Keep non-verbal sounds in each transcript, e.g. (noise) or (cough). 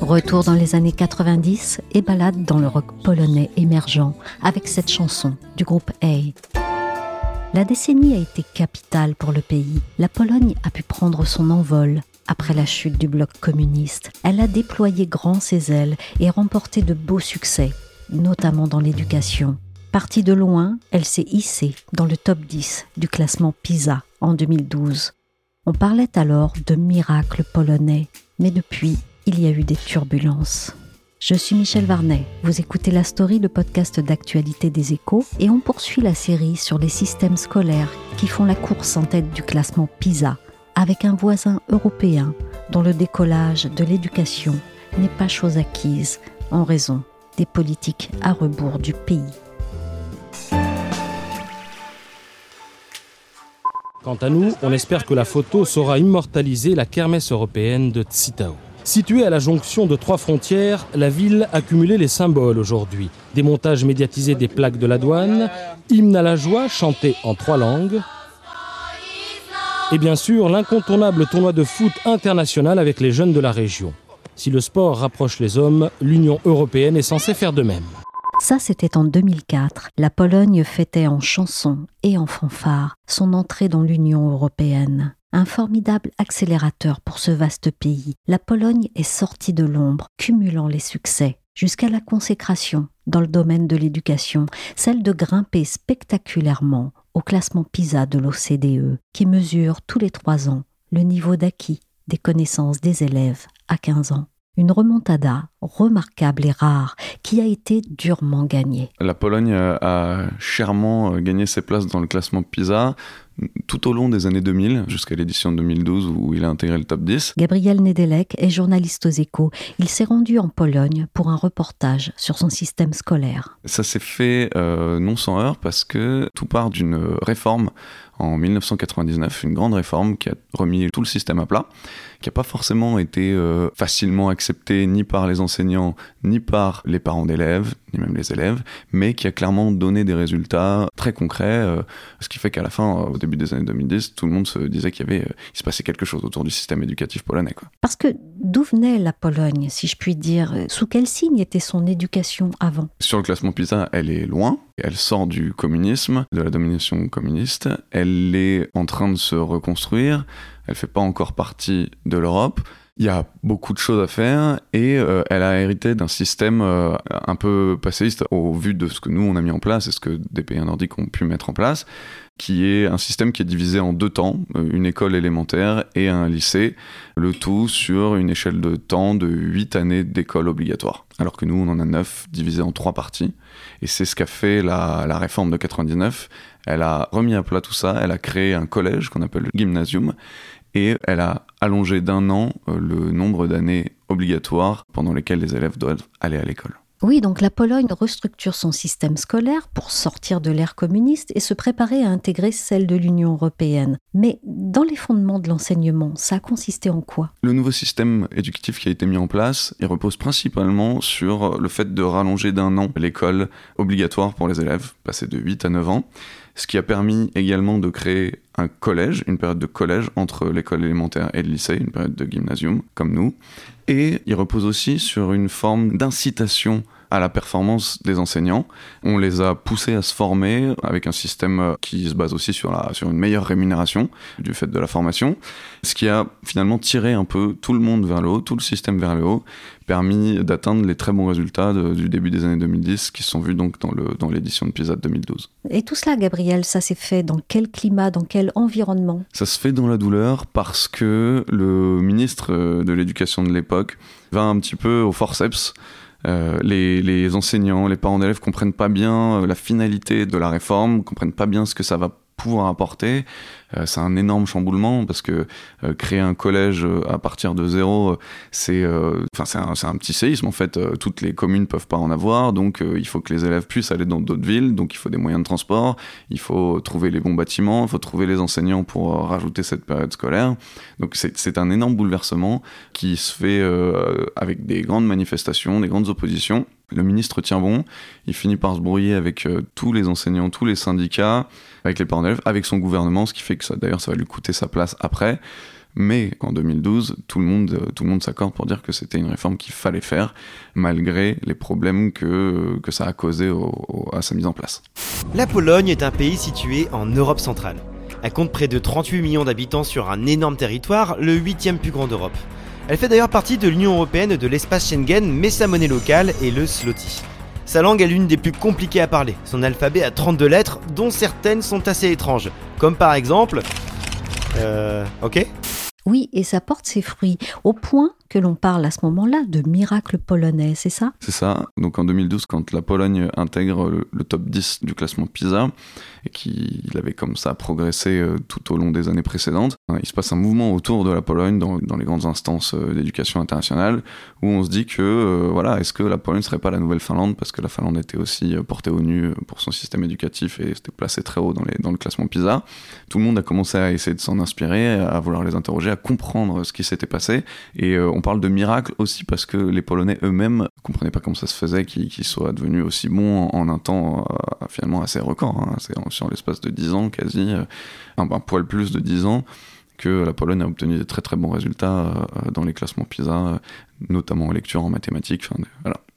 Retour dans les années 90 et balade dans le rock polonais émergent avec cette chanson du groupe A. La décennie a été capitale pour le pays. La Pologne a pu prendre son envol. Après la chute du bloc communiste, elle a déployé grand ses ailes et remporté de beaux succès, notamment dans l'éducation. Partie de loin, elle s'est hissée dans le top 10 du classement PISA en 2012. On parlait alors de miracle polonais, mais depuis, il y a eu des turbulences. Je suis Michel Varnet, vous écoutez La Story, le podcast d'actualité des échos, et on poursuit la série sur les systèmes scolaires qui font la course en tête du classement PISA, avec un voisin européen dont le décollage de l'éducation n'est pas chose acquise en raison des politiques à rebours du pays. Quant à nous, on espère que la photo saura immortaliser la kermesse européenne de Tsitao. Située à la jonction de trois frontières, la ville a cumulé les symboles aujourd'hui. Démontage médiatisé des plaques de la douane, hymne à la joie chanté en trois langues, et bien sûr l'incontournable tournoi de foot international avec les jeunes de la région. Si le sport rapproche les hommes, l'Union européenne est censée faire de même. Ça, c'était en 2004. La Pologne fêtait en chansons et en fanfare son entrée dans l'Union européenne. Un formidable accélérateur pour ce vaste pays. La Pologne est sortie de l'ombre, cumulant les succès, jusqu'à la consécration dans le domaine de l'éducation, celle de grimper spectaculairement au classement PISA de l'OCDE, qui mesure tous les trois ans le niveau d'acquis des connaissances des élèves à 15 ans. Une remontada remarquable et rare qui a été durement gagnée. La Pologne a chèrement gagné ses places dans le classement PISA tout au long des années 2000 jusqu'à l'édition 2012 où il a intégré le top 10. Gabriel Nedelek est journaliste aux échos. Il s'est rendu en Pologne pour un reportage sur son système scolaire. Ça s'est fait euh, non sans heure parce que tout part d'une réforme en 1999, une grande réforme qui a remis tout le système à plat, qui n'a pas forcément été euh, facilement acceptée ni par les enseignants, ni par les parents d'élèves, ni même les élèves, mais qui a clairement donné des résultats très concrets, euh, ce qui fait qu'à la fin, au début des années 2010, tout le monde se disait qu'il y avait, euh, il se passait quelque chose autour du système éducatif polonais. Quoi. Parce que d'où venait la Pologne, si je puis dire? Sous quel signe était son éducation avant? Sur le classement PISA, elle est loin, elle sort du communisme, de la domination communiste, elle est en train de se reconstruire, elle fait pas encore partie de l'Europe. Il y a beaucoup de choses à faire et euh, elle a hérité d'un système euh, un peu passéiste au vu de ce que nous on a mis en place et ce que des pays nordiques ont pu mettre en place, qui est un système qui est divisé en deux temps, euh, une école élémentaire et un lycée, le tout sur une échelle de temps de 8 années d'école obligatoire, alors que nous on en a 9 divisés en trois parties. Et c'est ce qu'a fait la, réforme de 99. Elle a remis à plat tout ça, elle a créé un collège qu'on appelle le gymnasium, et elle a allongé d'un an euh, le nombre d'années obligatoires pendant lesquelles les élèves doivent aller à l'école. Oui, donc la Pologne restructure son système scolaire pour sortir de l'ère communiste et se préparer à intégrer celle de l'Union européenne. Mais dans les fondements de l'enseignement, ça a consisté en quoi? Le nouveau système éducatif qui a été mis en place, repose principalement sur le fait de rallonger d'un an l'école obligatoire pour les élèves, passer de 8 à 9 ans ce qui a permis également de créer un collège, une période de collège entre l'école élémentaire et le lycée, une période de gymnasium comme nous. Et il repose aussi sur une forme d'incitation à la performance des enseignants. On les a poussés à se former avec un système qui se base aussi sur, la, sur une meilleure rémunération du fait de la formation, ce qui a finalement tiré un peu tout le monde vers le haut, tout le système vers le haut, permis d'atteindre les très bons résultats du début des années 2010 qui sont vus donc dans l'édition de PISA de 2012. Et tout cela, Gabriel, ça s'est fait dans quel climat, dans quel environnement? Ça se fait dans la douleur parce que le ministre de l'Éducation de l'époque va un petit peu au forceps. Euh, les, les, enseignants, les parents d'élèves comprennent pas bien euh, la finalité de la réforme, comprennent pas bien ce que ça va pouvoir apporter. Euh, c'est un énorme chamboulement parce que euh, créer un collège euh, à partir de zéro, c'est enfin c'est un, petit séisme en fait. toutes les communes peuvent pas en avoir, donc il faut que les élèves puissent aller dans d'autres villes, donc il faut des moyens de transport, il faut trouver les bons bâtiments, il faut trouver les enseignants pour rajouter cette période scolaire. Donc c'est un énorme bouleversement qui se fait avec des grandes manifestations, des grandes oppositions. Le ministre tient bon, il finit par se brouiller avec tous les enseignants, tous les syndicats, avec les parents d'élèves, avec son gouvernement, ce qui fait que d'ailleurs, ça va lui coûter sa place après. Mais en 2012, tout le monde, tout le monde s'accorde pour dire que c'était une réforme qu'il fallait faire, malgré les problèmes que, que ça a causé à sa mise en place. La Pologne est un pays situé en Europe centrale. Elle compte près de 38 millions d'habitants sur un énorme territoire, le huitième plus grand d'Europe. Elle fait d'ailleurs partie de l'Union européenne de l'espace Schengen, mais sa monnaie locale est le zloty. Sa langue est l'une des plus compliquées à parler. Son alphabet a 32 lettres, dont certaines sont assez étranges. Comme par exemple... Euh... Ok? Oui, et ça porte ses fruits, au point que l'on parle à ce moment-là de miracle polonais, c'est ça? C'est ça. Donc en 2012, quand la Pologne intègre le, top 10 du classement PISA, et qu'il avait comme ça progressé euh, tout au long des années précédentes, hein, il se passe un mouvement autour de la Pologne dans, les grandes instances euh, d'éducation internationale, où on se dit que, euh, voilà, est-ce que la Pologne ne serait pas la nouvelle Finlande, parce que la Finlande était aussi portée au nu pour son système éducatif et s'était placée très haut dans, dans le classement PISA. Tout le monde a commencé à essayer de s'en inspirer, à vouloir les interroger, à comprendre ce qui s'était passé, et on parle de miracle aussi parce que les Polonais eux-mêmes comprenaient pas comment ça se faisait qu'ils soient devenus aussi bons en, un temps euh, finalement assez record. Hein. C'est sur l'espace de 10 ans quasi, euh, un, poil plus de 10 ans que la Pologne a obtenu des très très bons résultats euh, dans les classements PISA, notamment en lecture, en mathématiques.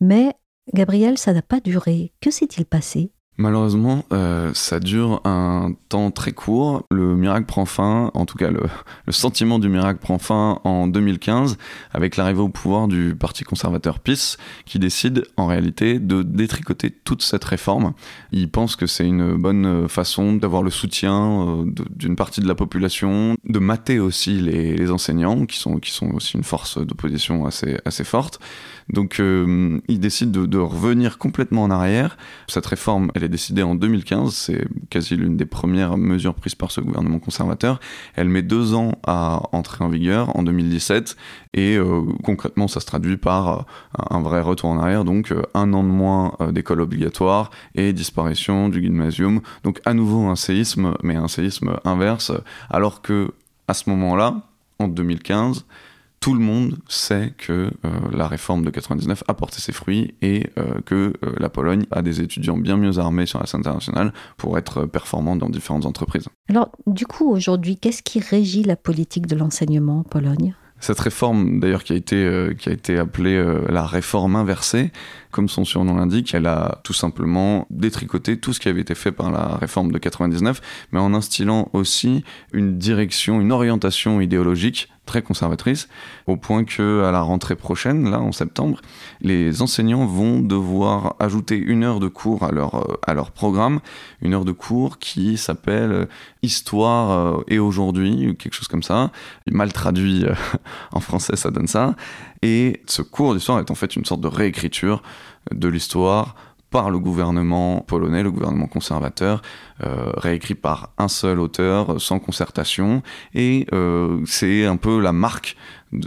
Mais Gabriel, ça n'a pas duré. Que s'est-il passé? Malheureusement, euh, ça dure un temps très court. Le miracle prend fin, en tout cas le, sentiment du miracle prend fin en 2015 avec l'arrivée au pouvoir du Parti conservateur PIS qui décide en réalité de détricoter toute cette réforme. Il pense que c'est une bonne façon d'avoir le soutien euh, d'une partie de la population, de mater aussi les, enseignants qui sont, qui sont aussi une force d'opposition assez, assez forte. Donc euh, il décide de, revenir complètement en arrière. Cette réforme, elle est décidée en 2015, c'est quasi l'une des premières mesures prises par ce gouvernement conservateur. Elle met deux ans à entrer en vigueur en 2017 et euh, concrètement ça se traduit par euh, un vrai retour en arrière, donc un an de moins d'école obligatoire et disparition du gymnasium. Donc à nouveau un séisme, mais un séisme inverse, alors que à ce moment-là, en 2015, tout le monde sait que euh, la réforme de 99 a porté ses fruits et euh, que euh, la Pologne a des étudiants bien mieux armés sur la scène internationale pour être performants dans différentes entreprises. Alors, du coup, aujourd'hui, qu'est-ce qui régit la politique de l'enseignement en Pologne? Cette réforme, d'ailleurs, qui a été, qui a été appelée la réforme inversée, comme son surnom l'indique, elle a tout simplement détricoté tout ce qui avait été fait par la réforme de 99, mais en instillant aussi une direction, une orientation idéologique très conservatrice, au point que à la rentrée prochaine, là en septembre, les enseignants vont devoir ajouter une heure de cours à leur, euh, à leur programme, une heure de cours qui s'appelle euh, Histoire euh, et aujourd'hui, quelque chose comme ça. Mal traduit (laughs) en français, ça donne ça. Et ce cours d'histoire est en fait une sorte de réécriture de l'histoire par le gouvernement polonais, le gouvernement conservateur, euh, réécrit par un seul auteur, sans concertation, et euh, c'est un peu la marque,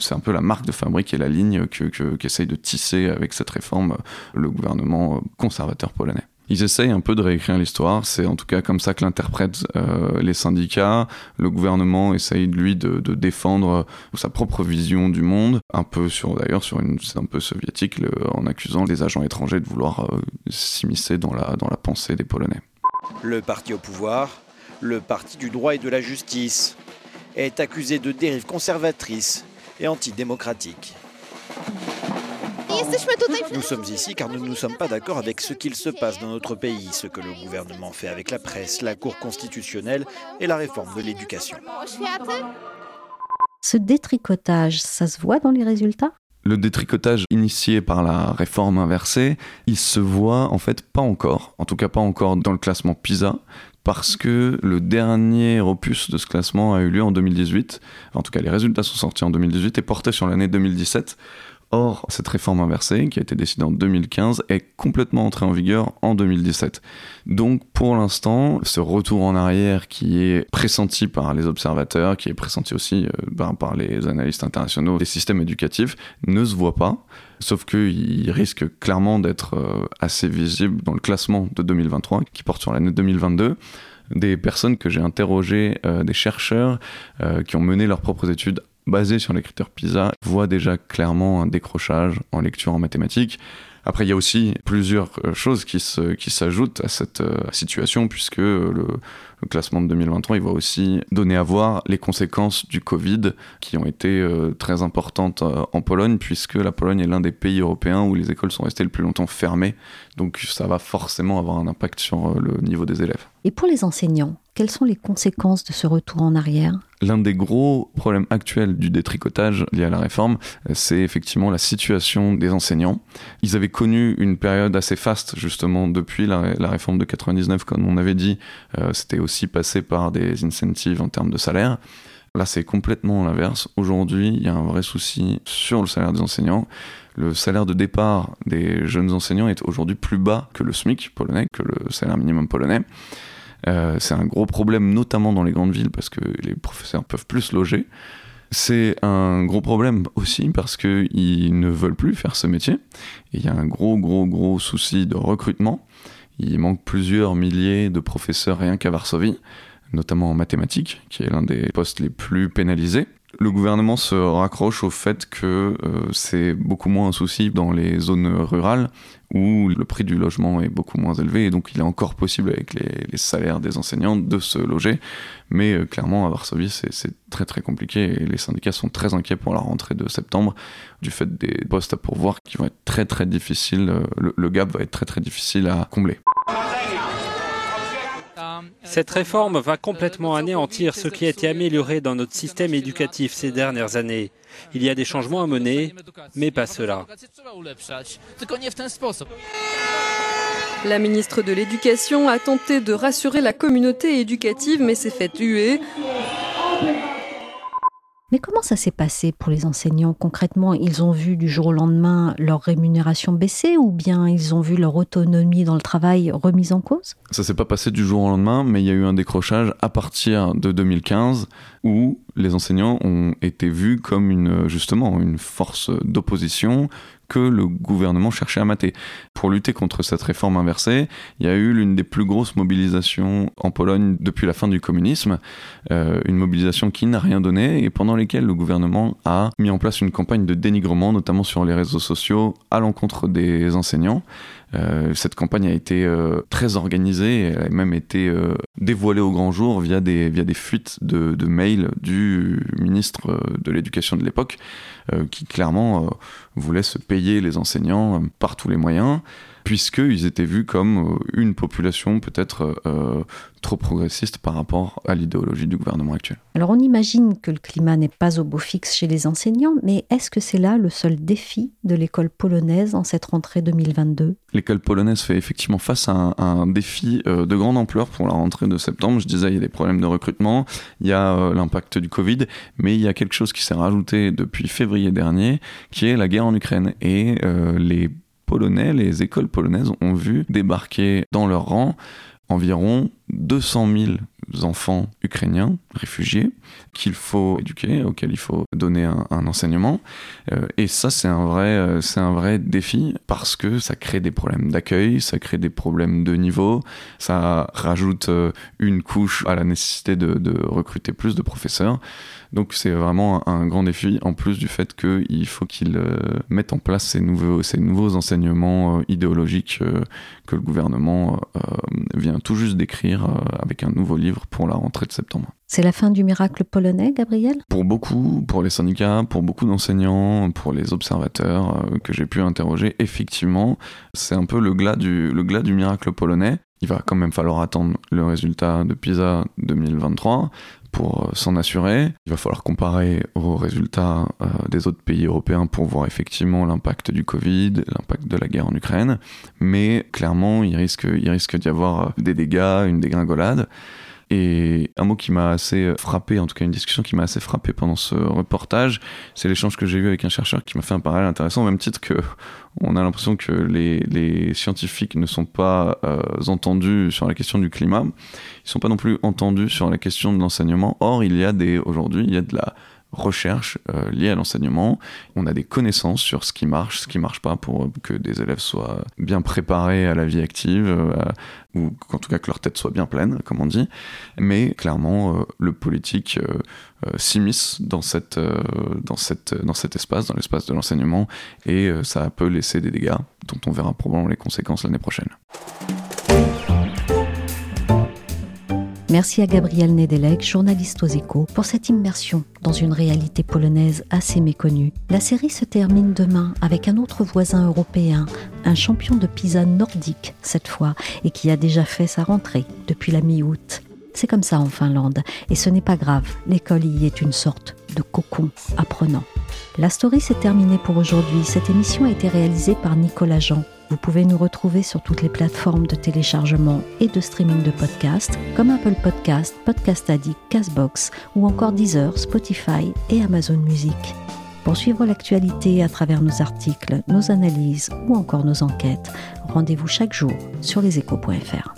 c'est un peu la marque de fabrique et la ligne que qu'essaye de tisser avec cette réforme le gouvernement conservateur polonais ils essayent un peu de réécrire l'histoire. C'est en tout cas comme ça que l'interprètent euh, les syndicats. Le gouvernement essaye lui de, défendre sa propre vision du monde, un peu sur d'ailleurs sur une c'est un peu soviétique en accusant les agents étrangers de vouloir euh, s'immiscer dans la dans la pensée des Polonais. Le parti au pouvoir, le parti du droit et de la justice, est accusé de dérives conservatrices et antidémocratiques. Nous sommes ici car nous ne sommes pas d'accord avec ce qu'il se passe dans notre pays, ce que le gouvernement fait avec la presse, la Cour constitutionnelle et la réforme de l'éducation. Ce détricotage, ça se voit dans les résultats? Le détricotage initié par la réforme inversée, il se voit en fait pas encore, en tout cas pas encore dans le classement PISA, parce que le dernier opus de ce classement a eu lieu en 2018. En tout cas, les résultats sont sortis en 2018 et portés sur l'année 2017. Or, cette réforme inversée, qui a été décidée en 2015, est complètement entrée en vigueur en 2017. Donc, pour l'instant, ce retour en arrière qui est pressenti par les observateurs, qui est pressenti aussi euh, ben, par les analystes internationaux des systèmes éducatifs, ne se voit pas. Sauf qu'il risque clairement d'être euh, assez visible dans le classement de 2023, qui porte sur l'année 2022 des personnes que j'ai interrogées, euh, des chercheurs qui ont mené leurs propres études basé sur les critères PISA, voit déjà clairement un décrochage en lecture en mathématiques. Après, il y a aussi plusieurs euh, choses qui, se, qui s'ajoutent à cette euh, situation, puisque le, le classement de 2023, il va aussi donner à voir les conséquences du Covid qui ont été euh, très importantes euh, en Pologne, puisque la Pologne est l'un des pays européens où les écoles sont restées le plus longtemps fermées. Donc ça va forcément avoir un impact sur euh, le niveau des élèves. Et pour les enseignants, quelles sont les conséquences de ce retour en arrière L'un des gros problèmes actuels du détricotage lié à la réforme, c'est effectivement la situation des enseignants. Ils avaient connu une période assez faste, justement, depuis la, réforme de 99, comme on avait dit. C'était aussi passer par des incentives en termes de salaire. Là, c'est complètement l'inverse. Aujourd'hui, il y a un vrai souci sur le salaire des enseignants. Le salaire de départ des jeunes enseignants est aujourd'hui plus bas que le SMIC polonais, que le salaire minimum polonais. Euh, c'est un gros problème, notamment dans les grandes villes, parce que les professeurs peuvent plus loger. C'est un gros problème aussi parce qu'ils ne veulent plus faire ce métier. Il y a un gros, gros, gros souci de recrutement. Il manque plusieurs milliers de professeurs rien qu'à Varsovie, notamment en mathématiques, qui est l'un des postes les plus pénalisés. Le gouvernement se raccroche au fait que euh, c'est beaucoup moins un souci dans les zones rurales où le prix du logement est beaucoup moins élevé et donc il est encore possible avec les, salaires des enseignants de se loger. Mais euh, clairement à Varsovie c'est très très compliqué et les syndicats sont très inquiets pour la rentrée de septembre du fait des postes à pourvoir qui vont être très très difficiles, euh, le gap va être très très difficile à combler. Cette réforme va complètement anéantir ce qui a été amélioré dans notre système éducatif ces dernières années. Il y a des changements à mener, mais pas cela. La ministre de l'Éducation a tenté de rassurer la communauté éducative, mais s'est fait huer. Mais comment ça s'est passé pour les enseignants concrètement? Ils ont vu du jour au lendemain leur rémunération baisser ou bien ils ont vu leur autonomie dans le travail remise en cause? Ça s'est pas passé du jour au lendemain, mais il y a eu un décrochage à partir de 2015 où les enseignants ont été vus comme justement une force d'opposition que le gouvernement cherchait à mater. Pour lutter contre cette réforme inversée, il y a eu l'une des plus grosses mobilisations en Pologne depuis la fin du communisme, euh, une mobilisation qui n'a rien donné et pendant lesquelles le gouvernement a mis en place une campagne de dénigrement, notamment sur les réseaux sociaux, à l'encontre des enseignants. Euh, cette campagne a été euh, très organisée, elle a même été euh, dévoilée au grand jour via des, via des fuites de, de mails du ministre de l'Éducation de l'époque, qui clairement voulait se payer les enseignants par tous les moyens puisqu'ils étaient vus comme euh, une population peut-être euh, trop progressiste par rapport à l'idéologie du gouvernement actuel. Alors on imagine que le climat n'est pas au beau fixe chez les enseignants, mais est-ce que c'est là le seul défi de l'école polonaise en cette rentrée 2022 L'école polonaise fait effectivement face à un, défi euh, de grande ampleur pour la rentrée de septembre. Je disais, il y a des problèmes de recrutement, il y a l'impact du Covid, mais il y a quelque chose qui s'est rajouté depuis février dernier, qui est la guerre en Ukraine et les polonais, les écoles polonaises ont vu débarquer dans leur rang environ 200 000 enfants ukrainiens, réfugiés, qu'il faut éduquer, auxquels il faut donner un, enseignement. Euh, et ça, c'est un, vrai, euh, c'est un vrai défi parce que ça crée des problèmes d'accueil, ça crée des problèmes de niveau, ça rajoute euh, une couche à la nécessité de, recruter plus de professeurs. Donc c'est vraiment un, grand défi, en plus du fait qu'il faut qu'ils mettent en place ces nouveaux, ces nouveaux enseignements idéologiques que le gouvernement vient tout juste d'écrire avec un nouveau livre pour la rentrée de septembre. C'est la fin du miracle polonais, Gabriel? Pour beaucoup, pour les syndicats, pour beaucoup d'enseignants, pour les observateurs euh, que j'ai pu interroger, effectivement, c'est un peu le glas, du, miracle polonais. Il va quand même falloir attendre le résultat de PISA 2023 pour euh, s'en assurer. Il va falloir comparer aux résultats euh, des autres pays européens pour voir effectivement l'impact du Covid, l'impact de la guerre en Ukraine. Mais clairement, il risque d'y avoir des dégâts, une dégringolade. Et un mot qui m'a assez frappé, en tout cas une discussion qui m'a assez frappé pendant ce reportage, c'est l'échange que j'ai eu avec un chercheur qui m'a fait un parallèle intéressant, au même titre que (laughs) on a l'impression que les, scientifiques ne sont pas euh, entendus sur la question du climat, ils sont pas non plus entendus sur la question de l'enseignement. Or, il y a des aujourd'hui, il y a de la recherche euh, liée à l'enseignement. On a des connaissances sur ce qui marche, ce qui marche pas pour que des élèves soient bien préparés à la vie active, euh, ou qu'en tout cas que leur tête soit bien pleine, comme on dit. Mais clairement, euh, le politique s'immisce dans, cette, dans, dans cet espace, dans l'espace de l'enseignement, et ça peut laisser des dégâts dont on verra probablement les conséquences l'année prochaine. Merci à Gabriel Nedelec, journaliste aux échos, pour cette immersion dans une réalité polonaise assez méconnue. La série se termine demain avec un autre voisin européen, un champion de pizza nordique cette fois, et qui a déjà fait sa rentrée depuis la mi-août. C'est comme ça en Finlande, et ce n'est pas grave, l'école y est une sorte de cocon apprenant. La story s'est terminée pour aujourd'hui. Cette émission a été réalisée par Nicolas Jean. Vous pouvez nous retrouver sur toutes les plateformes de téléchargement et de streaming de podcasts comme Apple Podcast, Podcast Addict, Castbox ou encore Deezer, Spotify et Amazon Music. Pour suivre l'actualité à travers nos articles, nos analyses ou encore nos enquêtes, rendez-vous chaque jour sur leséchos.fr.